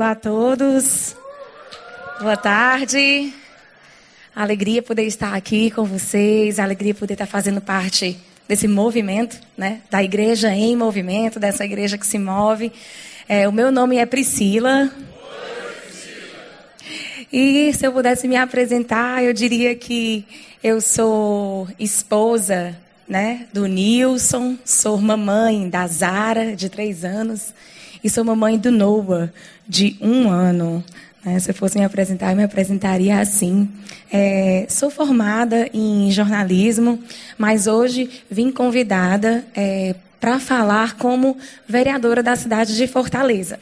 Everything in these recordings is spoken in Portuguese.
Olá a todos. Boa tarde. Alegria poder estar aqui com vocês, alegria poder estar fazendo parte desse movimento, né? Da igreja em movimento, dessa igreja que se move. É, o meu nome é Priscila. E se eu pudesse me apresentar, eu diria que eu sou esposa né, do Nilson, sou mamãe da Zara, de três anos, e sou mamãe do Noah, de um ano. Né? Se eu fosse me apresentar, eu me apresentaria assim. É, sou formada em jornalismo, mas hoje vim convidada é, para falar como vereadora da cidade de Fortaleza.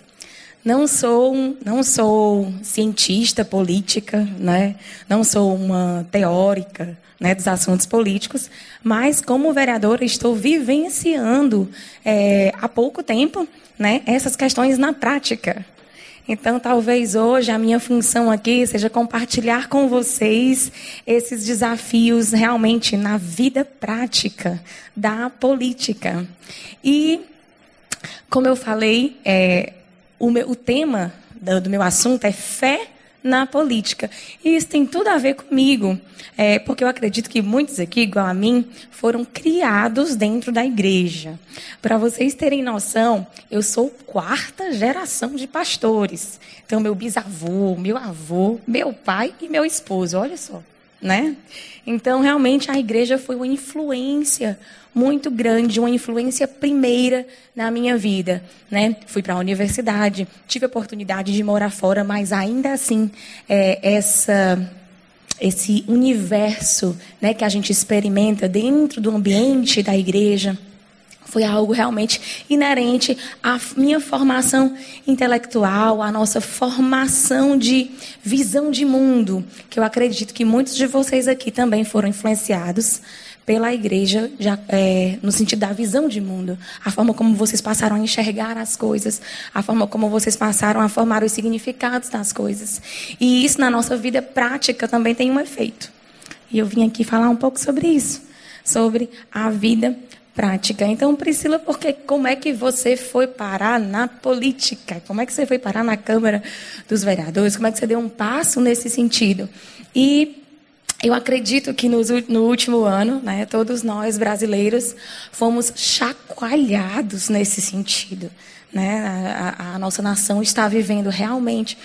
Não sou, não sou cientista política, né? não sou uma teórica, né, dos assuntos políticos, mas como vereadora estou vivenciando é, há pouco tempo né, essas questões na prática. Então, talvez hoje a minha função aqui seja compartilhar com vocês esses desafios realmente na vida prática da política. E, como eu falei, é, o, meu, o tema do, do meu assunto é fé na política. E isso tem tudo a ver comigo, é, porque eu acredito que muitos aqui, igual a mim, foram criados dentro da igreja. Para vocês terem noção, eu sou quarta geração de pastores. Então, meu bisavô, meu avô, meu pai e meu esposo, olha só né? Então, realmente, a igreja foi uma influência muito grande, uma influência primeira na minha vida, né? Fui para a universidade, tive a oportunidade de morar fora, mas ainda assim, é, essa esse universo, né, que a gente experimenta dentro do ambiente da igreja, foi algo realmente inerente à minha formação intelectual, à nossa formação de visão de mundo, que eu acredito que muitos de vocês aqui também foram influenciados pela igreja, já, é, no sentido da visão de mundo, a forma como vocês passaram a enxergar as coisas, a forma como vocês passaram a formar os significados das coisas. E isso na nossa vida prática também tem um efeito. E eu vim aqui falar um pouco sobre isso, sobre a vida prática. Então, Priscila, porque como é que você foi parar na política? Como é que você foi parar na Câmara dos Vereadores? Como é que você deu um passo nesse sentido? E eu acredito que no, último ano, né, todos nós brasileiros fomos chacoalhados nesse sentido. Né? A, a nossa nação está vivendo realmente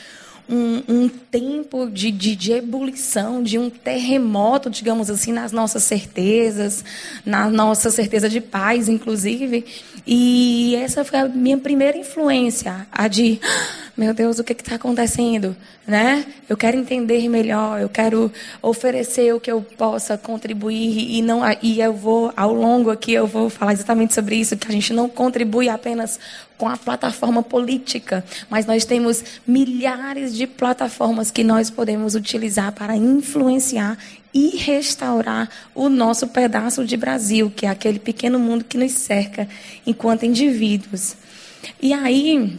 um, um tempo de, de, de, ebulição, de um terremoto, digamos assim, nas nossas certezas, na nossa certeza de paz, inclusive. E essa foi a minha primeira influência, a de, ah, meu Deus, o que está acontecendo? Né? Eu quero entender melhor, eu quero oferecer o que eu possa contribuir e não e eu vou ao longo aqui eu vou falar exatamente sobre isso, que a gente não contribui apenas com a plataforma política, mas nós temos milhares de plataformas que nós podemos utilizar para influenciar e restaurar o nosso pedaço de Brasil, que é aquele pequeno mundo que nos cerca enquanto indivíduos. E aí,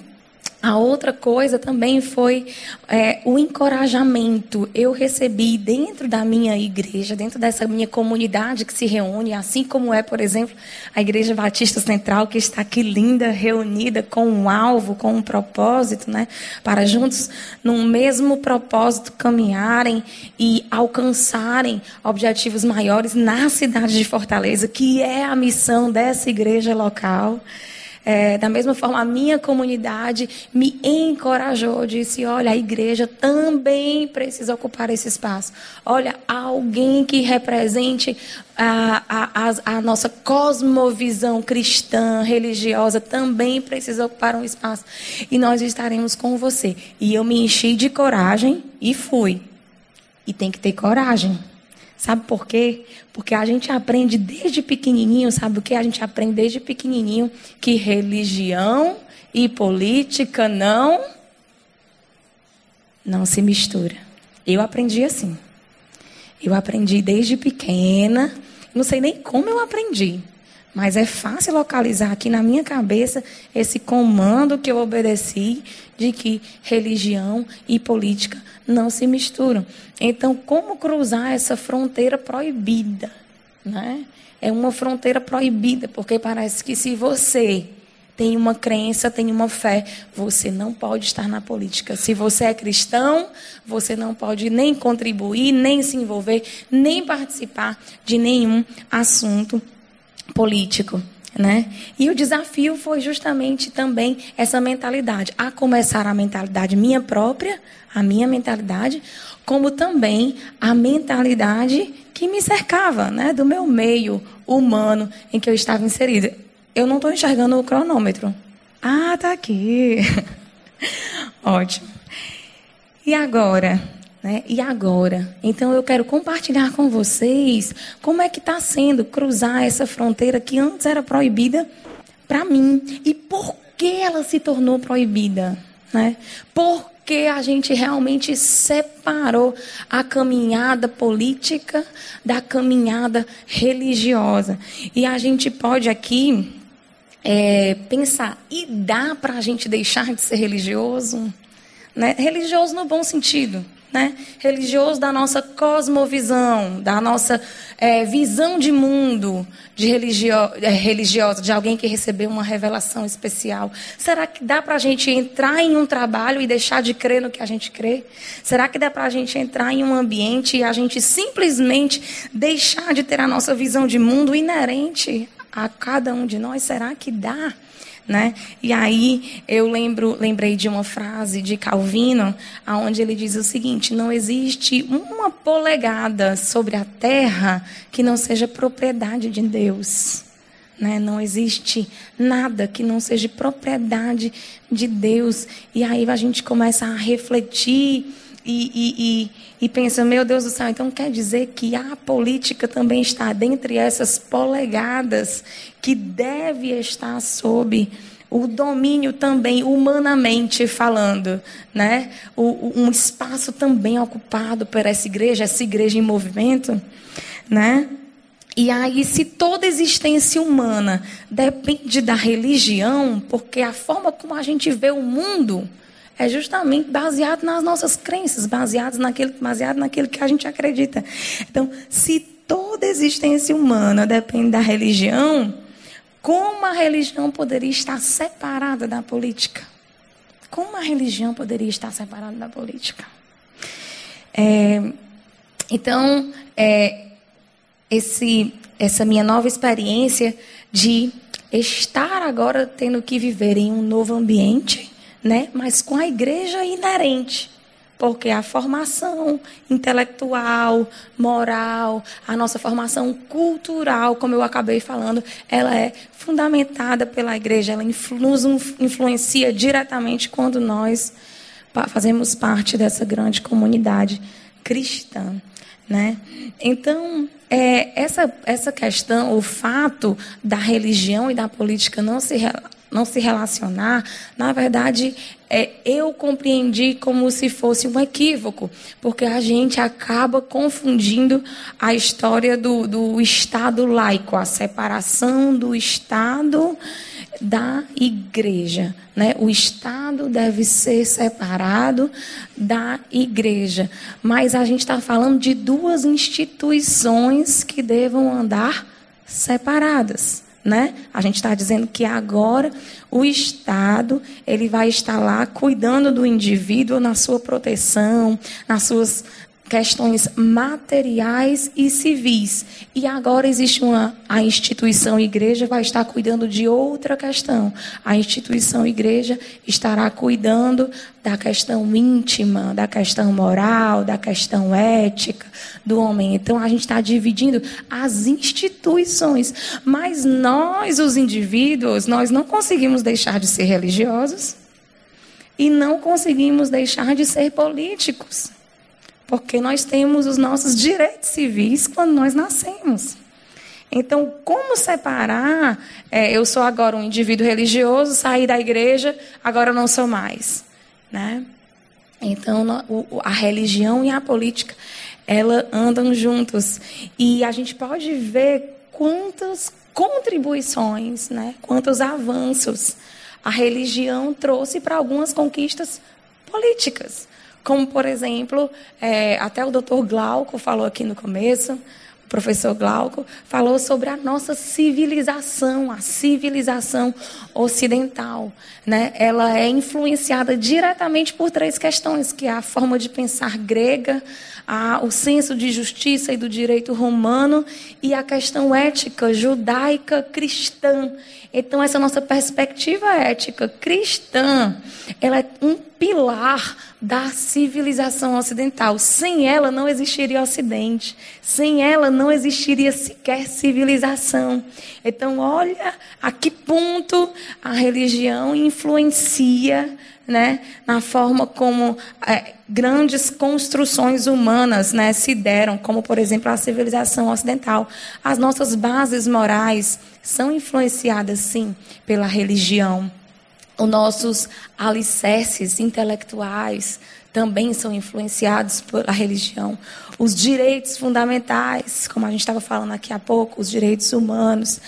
a outra coisa também foi é, o encorajamento. Eu recebi dentro da minha igreja, dentro dessa minha comunidade que se reúne, assim como é, por exemplo, a Igreja Batista Central, que está aqui linda, reunida com um alvo, com um propósito, né? Para juntos, num mesmo propósito, caminharem e alcançarem objetivos maiores na cidade de Fortaleza, que é a missão dessa igreja local. É, da mesma forma, a minha comunidade me encorajou, disse: olha, a igreja também precisa ocupar esse espaço. Olha, alguém que represente a, a, a, a nossa cosmovisão cristã, religiosa, também precisa ocupar um espaço. E nós estaremos com você. E eu me enchi de coragem e fui. E tem que ter coragem. Sabe por quê? Porque a gente aprende desde pequenininho, sabe o que? A gente aprende desde pequenininho que religião e política não não se mistura. Eu aprendi assim. Eu aprendi desde pequena, não sei nem como eu aprendi, mas é fácil localizar aqui na minha cabeça esse comando que eu obedeci de que religião e política não se misturam. Então, como cruzar essa fronteira proibida? Né? É uma fronteira proibida, porque parece que se você tem uma crença, tem uma fé, você não pode estar na política. Se você é cristão, você não pode nem contribuir, nem se envolver, nem participar de nenhum assunto político. Né? E o desafio foi justamente também essa mentalidade, a começar a mentalidade minha própria, a minha mentalidade, como também a mentalidade que me cercava, né, do meu meio humano em que eu estava inserida. Eu não estou enxergando o cronômetro. Ah, tá aqui. Ótimo. E agora? Né? E agora? Então eu quero compartilhar com vocês como é que está sendo cruzar essa fronteira que antes era proibida para mim e por que ela se tornou proibida, né? Por que a gente realmente separou a caminhada política da caminhada religiosa? E a gente pode aqui é, pensar, e dá para a gente deixar de ser religioso? Né? Religioso no bom sentido né? religioso da nossa cosmovisão, da nossa é, visão de mundo de religio, é, religiosa, de alguém que recebeu uma revelação especial. Será que dá para a gente entrar em um trabalho e deixar de crer no que a gente crê? Será que dá para a gente entrar em um ambiente e a gente simplesmente deixar de ter a nossa visão de mundo inerente a cada um de nós? Será que dá? Né? E aí eu lembro, lembrei de uma frase de Calvino, onde ele diz o seguinte: não existe uma polegada sobre a terra que não seja propriedade de Deus. Né? Não existe nada que não seja propriedade de Deus. E aí a gente começa a refletir e, e, e, pensa, meu Deus do céu, então quer dizer que a política também está dentre essas polegadas que deve estar sob o domínio também humanamente falando, né? O, um espaço também ocupado por essa igreja, essa igreja em movimento, né? E aí, se toda existência humana depende da religião, porque a forma como a gente vê o mundo é justamente baseado nas nossas crenças, baseado naquilo, baseado naquilo que a gente acredita. Então, se toda existência humana depende da religião, como a religião poderia estar separada da política? Como a religião poderia estar separada da política? É, então, é, esse, essa minha nova experiência de estar agora tendo que viver em um novo ambiente, né? Mas com a igreja inerente. Porque a formação intelectual, moral, a nossa formação cultural, como eu acabei falando, ela é fundamentada pela igreja, ela nos influencia diretamente quando nós fazemos parte dessa grande comunidade cristã. Né? Então, é, essa, essa questão, o fato da religião e da política não se não se relacionar, na verdade, é, eu compreendi como se fosse um equívoco, porque a gente acaba confundindo a história do, do Estado laico, a separação do Estado da igreja. Né? O Estado deve ser separado da igreja. Mas a gente está falando de duas instituições que devam andar separadas né? A gente está dizendo que agora o Estado ele vai estar lá cuidando do indivíduo na sua proteção, nas suas questões materiais e civis. E agora existe uma a instituição igreja vai estar cuidando de outra questão. A instituição igreja estará cuidando da questão íntima, da questão moral, da questão ética do homem. Então a gente está dividindo as instituições, mas nós os indivíduos, nós não conseguimos deixar de ser religiosos e não conseguimos deixar de ser políticos. Porque nós temos os nossos direitos civis quando nós nascemos. Então, como separar? É, eu sou agora um indivíduo religioso, saí da igreja, agora não sou mais. Né? Então, a religião e a política, ela andam juntos. E a gente pode ver quantas contribuições, né? quantos avanços a religião trouxe para algumas conquistas políticas. Como, por exemplo, é, até o doutor Glauco falou aqui no começo, professor Glauco, falou sobre a nossa civilização, a civilização ocidental. Né? Ela é influenciada diretamente por três questões, que é a forma de pensar grega, a, o senso de justiça e do direito romano e a questão ética judaica cristã. Então, essa nossa perspectiva ética cristã, ela é um pilar da civilização ocidental. Sem ela não existiria Ocidente. Sem ela não existiria sequer civilização. Então, olha a que ponto a religião influencia né, na forma como é, grandes construções humanas né, se deram, como, por exemplo, a civilização ocidental. As nossas bases morais são influenciadas, sim, pela religião. Os nossos alicerces intelectuais também são influenciados pela religião. Os direitos fundamentais, como a gente estava falando aqui há pouco, os direitos humanos,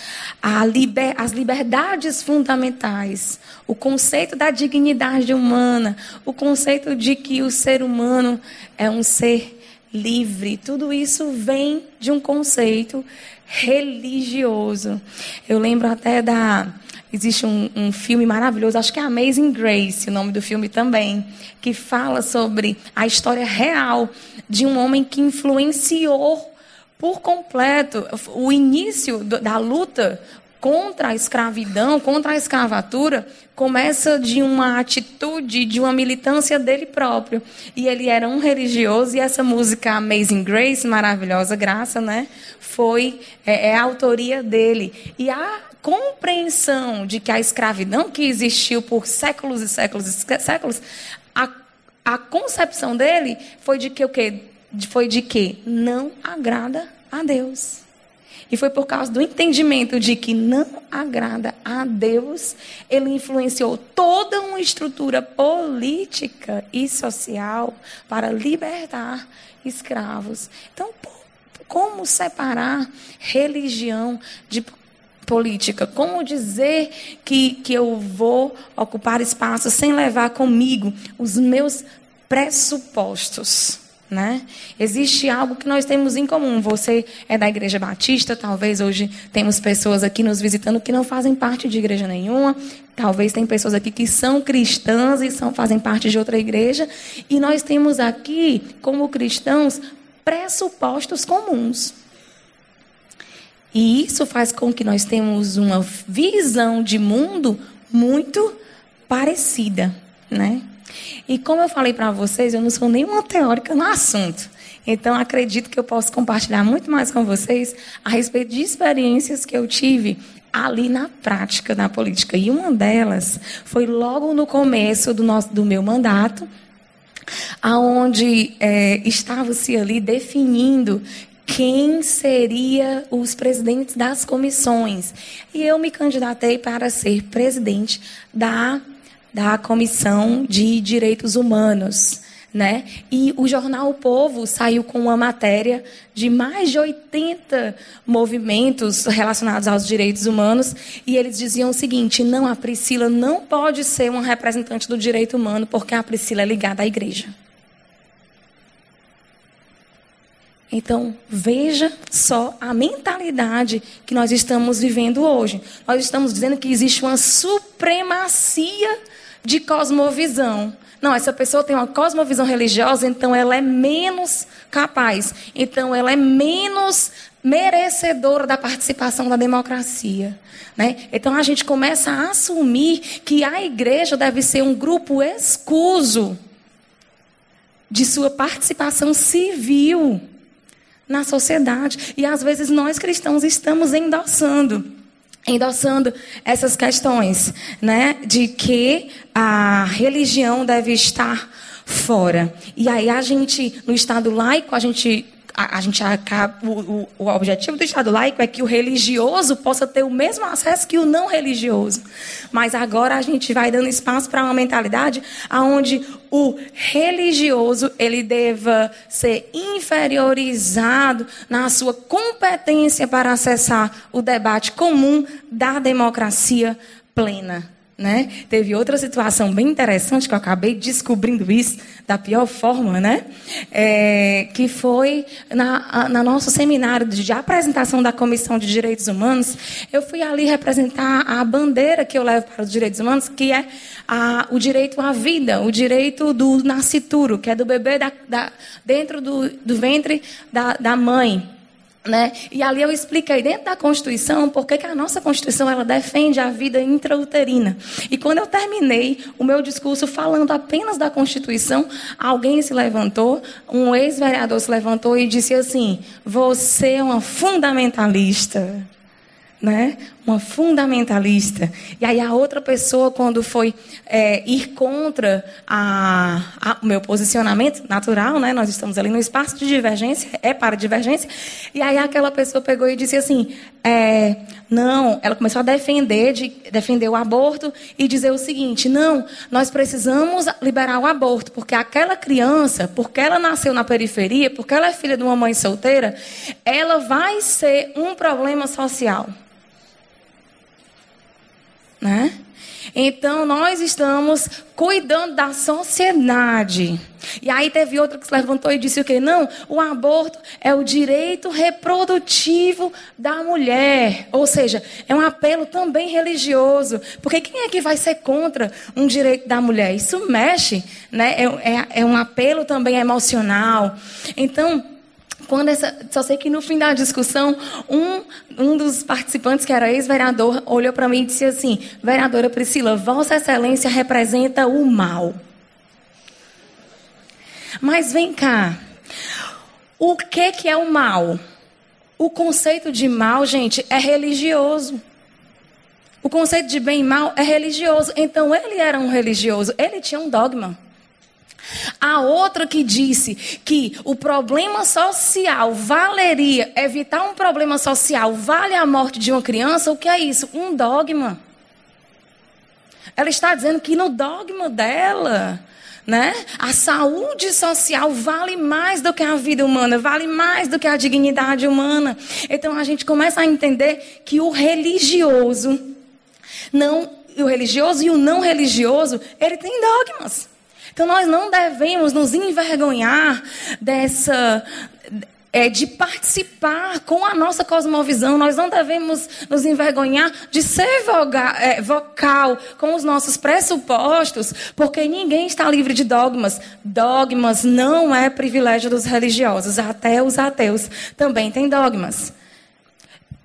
liber, as liberdades fundamentais, o conceito da dignidade humana, o conceito de que o ser humano é um ser livre, tudo isso vem de um conceito religioso. Eu lembro até da Existe um, um, filme maravilhoso, acho que é Amazing Grace, o nome do filme também, que fala sobre a história real de um homem que influenciou por completo o início da luta contra a escravidão, contra a escravatura, começa de uma atitude, de uma militância dele próprio. E ele era um religioso, e essa música Amazing Grace, maravilhosa graça, né? Foi, é, é a autoria dele. E a compreensão de que a escravidão que existiu por séculos e séculos e séculos, a, a concepção dele foi de que o quê? Foi de que não agrada a Deus. E foi por causa do entendimento de que não agrada a Deus, ele influenciou toda uma estrutura política e social para libertar escravos. Então, como separar religião de política. Como dizer que, que eu vou ocupar espaço sem levar comigo os meus pressupostos? Né? Existe algo que nós temos em comum. Você é da Igreja Batista, talvez hoje temos pessoas aqui nos visitando que não fazem parte de igreja nenhuma. Talvez tem pessoas aqui que são cristãs e são, fazem parte de outra igreja. E nós temos aqui, como cristãos, pressupostos comuns. E isso faz com que nós tenhamos uma visão de mundo muito parecida, né? E como eu falei para vocês, eu não sou nenhuma teórica no assunto. Então, acredito que eu posso compartilhar muito mais com vocês a respeito de experiências que eu tive ali na prática na política. E uma delas foi logo no começo do, nosso, do meu mandato, aonde é, estava-se ali definindo quem seria os presidentes das comissões. E eu me candidatei para ser presidente da, da Comissão de Direitos Humanos. Né? E o jornal O Povo saiu com uma matéria de mais de 80 movimentos relacionados aos direitos humanos, e eles diziam o seguinte: não, a Priscila não pode ser uma representante do direito humano, porque a Priscila é ligada à igreja. Então, veja só a mentalidade que nós estamos vivendo hoje. Nós estamos dizendo que existe uma supremacia de cosmovisão. Não, essa pessoa tem uma cosmovisão religiosa, então ela é menos capaz. Então ela é menos merecedora da participação da democracia. Né? Então a gente começa a assumir que a igreja deve ser um grupo escuso de sua participação civil na sociedade. E às vezes nós cristãos estamos endossando endossando essas questões, né, de que a religião deve estar fora. E aí a gente no estado laico, a gente a, a gente acaba, o, o, o, objetivo do Estado laico é que o religioso possa ter o mesmo acesso que o não religioso. Mas agora a gente vai dando espaço para uma mentalidade onde o religioso ele deva ser inferiorizado na sua competência para acessar o debate comum da democracia plena. Né? Teve outra situação bem interessante que eu acabei descobrindo isso da pior forma, né? É, que foi na, na nosso seminário de, apresentação da Comissão de Direitos Humanos. Eu fui ali representar a bandeira que eu levo para os direitos humanos, que é a, o direito à vida, o direito do nascituro, que é do bebê da, da, dentro do, do ventre da, da mãe. Né? E ali eu expliquei dentro da Constituição por que a nossa Constituição ela defende a vida intrauterina. E quando eu terminei o meu discurso falando apenas da Constituição, alguém se levantou, um ex-vereador se levantou e disse assim: Você é uma fundamentalista né? Uma fundamentalista. E aí a outra pessoa, quando foi é, ir contra o meu posicionamento natural, né? Nós estamos ali no espaço de divergência, é para divergência. E aí aquela pessoa pegou e disse assim, é, não, ela começou a defender, de, defender o aborto e dizer o seguinte, não, nós precisamos liberar o aborto, porque aquela criança, porque ela nasceu na periferia, porque ela é filha de uma mãe solteira, ela vai ser um problema social. Né? Então, nós estamos cuidando da sociedade. E aí teve outra que se levantou e disse o quê? Não, o aborto é o direito reprodutivo da mulher. Ou seja, é um apelo também religioso. Porque quem é que vai ser contra um direito da mulher? Isso mexe, né? É, é, é um apelo também emocional. Então, quando essa, só sei que no fim da discussão, um, um dos participantes, que era ex-vereador, olhou para mim e disse assim: Vereadora Priscila, Vossa Excelência representa o mal. Mas vem cá. O que, que é o mal? O conceito de mal, gente, é religioso. O conceito de bem e mal é religioso. Então ele era um religioso, ele tinha um dogma. A outra que disse que o problema social valeria, evitar um problema social vale a morte de uma criança, o que é isso? Um dogma. Ela está dizendo que no dogma dela, né? A saúde social vale mais do que a vida humana, vale mais do que a dignidade humana. Então a gente começa a entender que o religioso não, o religioso e o não religioso, ele tem dogmas. Então nós não devemos nos envergonhar dessa é, de participar com a nossa cosmovisão. Nós não devemos nos envergonhar de ser vogal, é, vocal com os nossos pressupostos, porque ninguém está livre de dogmas. Dogmas não é privilégio dos religiosos. Até os ateus também têm dogmas.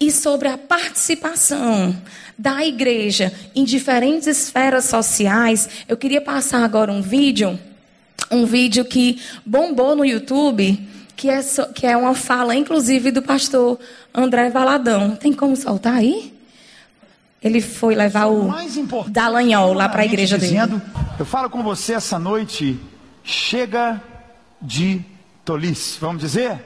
E sobre a participação da igreja em diferentes esferas sociais, eu queria passar agora um vídeo, um vídeo que bombou no YouTube, que é, que é uma fala, inclusive, do pastor André Valadão. Tem como soltar aí? Ele foi levar o Dallagnol lá para a igreja dizendo, dele. Eu falo com você essa noite, chega de tolice. Vamos dizer?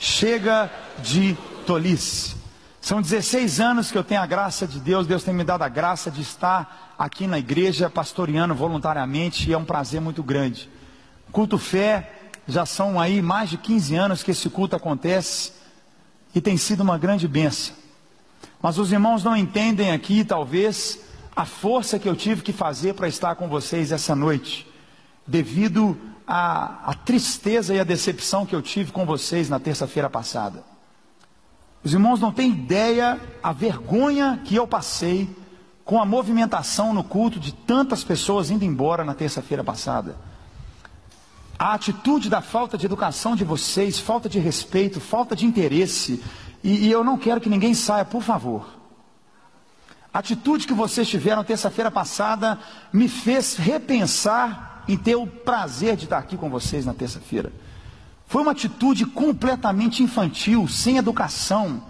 Chega de tolice. São 16 anos que eu tenho a graça de Deus, Deus tem me dado a graça de estar aqui na igreja pastoreando voluntariamente e é um prazer muito grande. Culto fé, já são aí mais de 15 anos que esse culto acontece e tem sido uma grande benção. Mas os irmãos não entendem aqui, talvez, a força que eu tive que fazer para estar com vocês essa noite, devido à, à tristeza e à decepção que eu tive com vocês na terça-feira passada. Os irmãos não têm ideia a vergonha que eu passei com a movimentação no culto de tantas pessoas indo embora na terça-feira passada. A atitude da falta de educação de vocês, falta de respeito, falta de interesse, e, e eu não quero que ninguém saia, por favor. A atitude que vocês tiveram terça-feira passada me fez repensar em ter o prazer de estar aqui com vocês na terça-feira. Foi uma atitude completamente infantil, sem educação.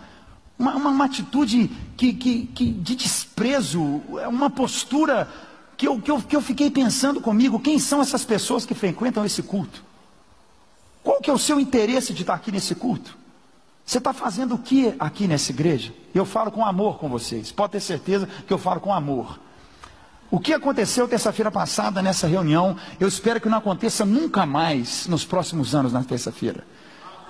Uma, uma, uma atitude que, que, que, de desprezo, uma postura que eu, que, eu, que eu fiquei pensando comigo, quem são essas pessoas que frequentam esse culto? Qual que é o seu interesse de estar aqui nesse culto? Você está fazendo o que aqui nessa igreja? Eu falo com amor com vocês, pode ter certeza que eu falo com amor. O que aconteceu terça-feira passada nessa reunião, eu espero que não aconteça nunca mais nos próximos anos na terça-feira.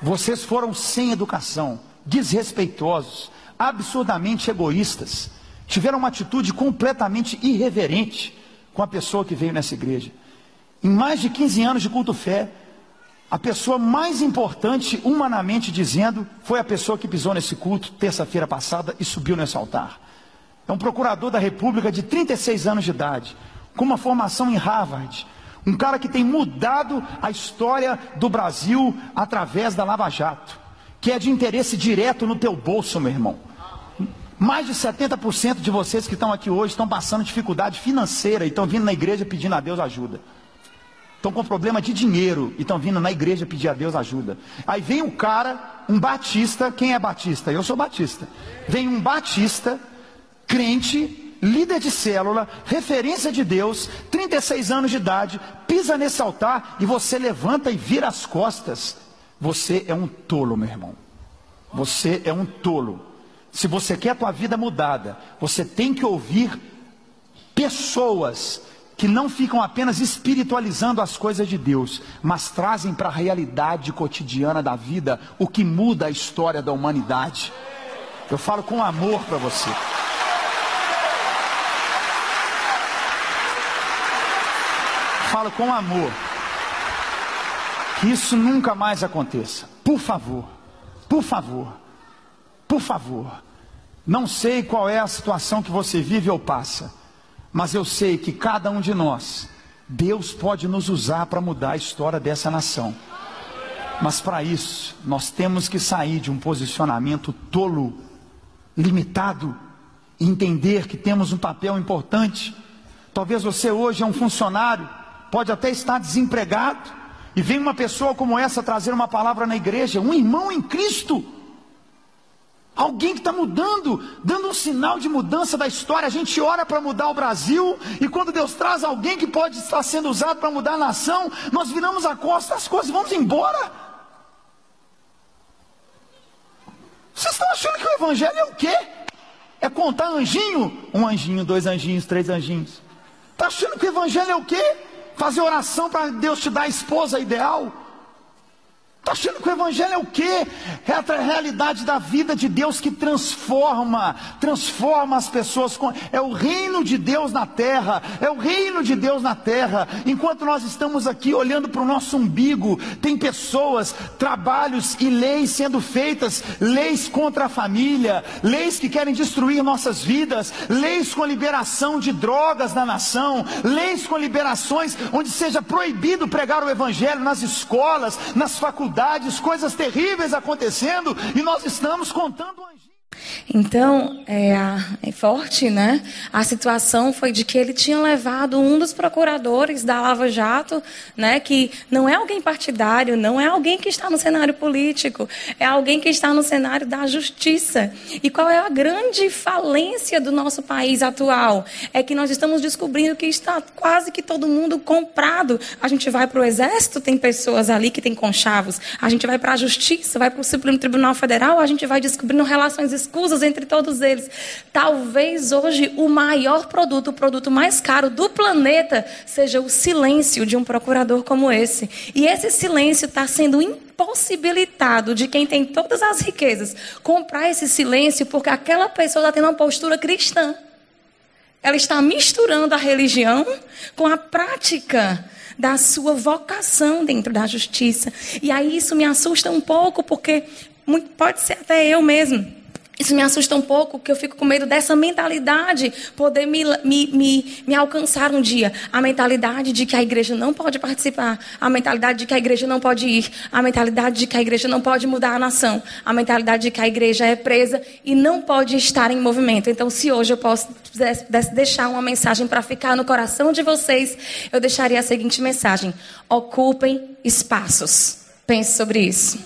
Vocês foram sem educação, desrespeitosos, absurdamente egoístas. tiveram uma atitude completamente irreverente com a pessoa que veio nessa igreja. Em mais de 15 anos de culto fé, a pessoa mais importante, humanamente dizendo, foi a pessoa que pisou nesse culto terça-feira passada e subiu nesse altar. É um procurador da República de 36 anos de idade, com uma formação em Harvard. Um cara que tem mudado a história do Brasil através da Lava Jato, que é de interesse direto no teu bolso, meu irmão. Mais de 70% de vocês que estão aqui hoje estão passando dificuldade financeira e estão vindo na igreja pedindo a Deus ajuda. Estão com problema de dinheiro e estão vindo na igreja pedir a Deus ajuda. Aí vem um cara, um batista, quem é batista? Eu sou batista. Vem um batista, crente, líder de célula, referência de Deus, 36 anos de idade, pisa nesse altar e você levanta e vira as costas. Você é um tolo, meu irmão. Você é um tolo. Se você quer a tua vida mudada, você tem que ouvir pessoas que não ficam apenas espiritualizando as coisas de Deus, mas trazem para a realidade cotidiana da vida o que muda a história da humanidade. Eu falo com amor para você. Falo com amor. Que isso nunca mais aconteça. Por favor. Por favor. Por favor, não sei qual é a situação que você vive ou passa, mas eu sei que cada um de nós, Deus pode nos usar para mudar a história dessa nação. Mas para isso, nós temos que sair de um posicionamento tolo, limitado, e entender que temos um papel importante. Talvez você hoje é um funcionário, pode até estar desempregado, e vem uma pessoa como essa trazer uma palavra na igreja, um irmão em Cristo Alguém que está mudando, dando um sinal de mudança da história. A gente ora para mudar o Brasil, e quando Deus traz alguém que pode estar sendo usado para mudar a nação, nós viramos a costa as coisas vamos embora. Vocês estão achando que o Evangelho é o quê? É contar anjinho? Um anjinho, dois anjinhos, três anjinhos. Está achando que o Evangelho é o quê? Fazer oração para Deus te dar a esposa ideal? Está achando que o Evangelho é o quê? É a realidade da vida de Deus que transforma, transforma as pessoas. É o reino de Deus na terra, é o reino de Deus na terra. Enquanto nós estamos aqui olhando para o nosso umbigo, tem pessoas, trabalhos e leis sendo feitas, leis contra a família, leis que querem destruir nossas vidas, leis com liberação de drogas na nação, leis com liberações onde seja proibido pregar o Evangelho nas escolas, nas faculdades dificuldades, coisas terríveis acontecendo, e nós estamos contando anjinho. Então, é, é, forte, né? A situação foi de que ele tinha levado um dos procuradores da Lava Jato, né? Que não é alguém partidário, não é alguém que está no cenário político, é alguém que está no cenário da justiça. E qual é a grande falência do nosso país atual? É que nós estamos descobrindo que está quase que todo mundo comprado. A gente vai para o exército, tem pessoas ali que têm conchavos. A gente vai para a justiça, vai para o Supremo Tribunal Federal, a gente vai descobrindo relações escusas entre todos eles. Talvez hoje o maior produto, o produto mais caro do planeta, seja o silêncio de um procurador como esse. E esse silêncio está sendo impossibilitado de quem tem todas as riquezas comprar esse silêncio porque aquela pessoa está tendo uma postura cristã. Ela está misturando a religião com a prática da sua vocação dentro da justiça. E aí isso me assusta um pouco, porque pode ser até eu mesmo isso me assusta um pouco, porque eu fico com medo dessa mentalidade poder me, me, me, me, alcançar um dia. A mentalidade de que a igreja não pode participar, a mentalidade de que a igreja não pode ir, a mentalidade de que a igreja não pode mudar a nação, a mentalidade de que a igreja é presa e não pode estar em movimento. Então, se hoje eu posso pudesse deixar uma mensagem para ficar no coração de vocês, eu deixaria a seguinte mensagem: ocupem espaços. Pense sobre isso.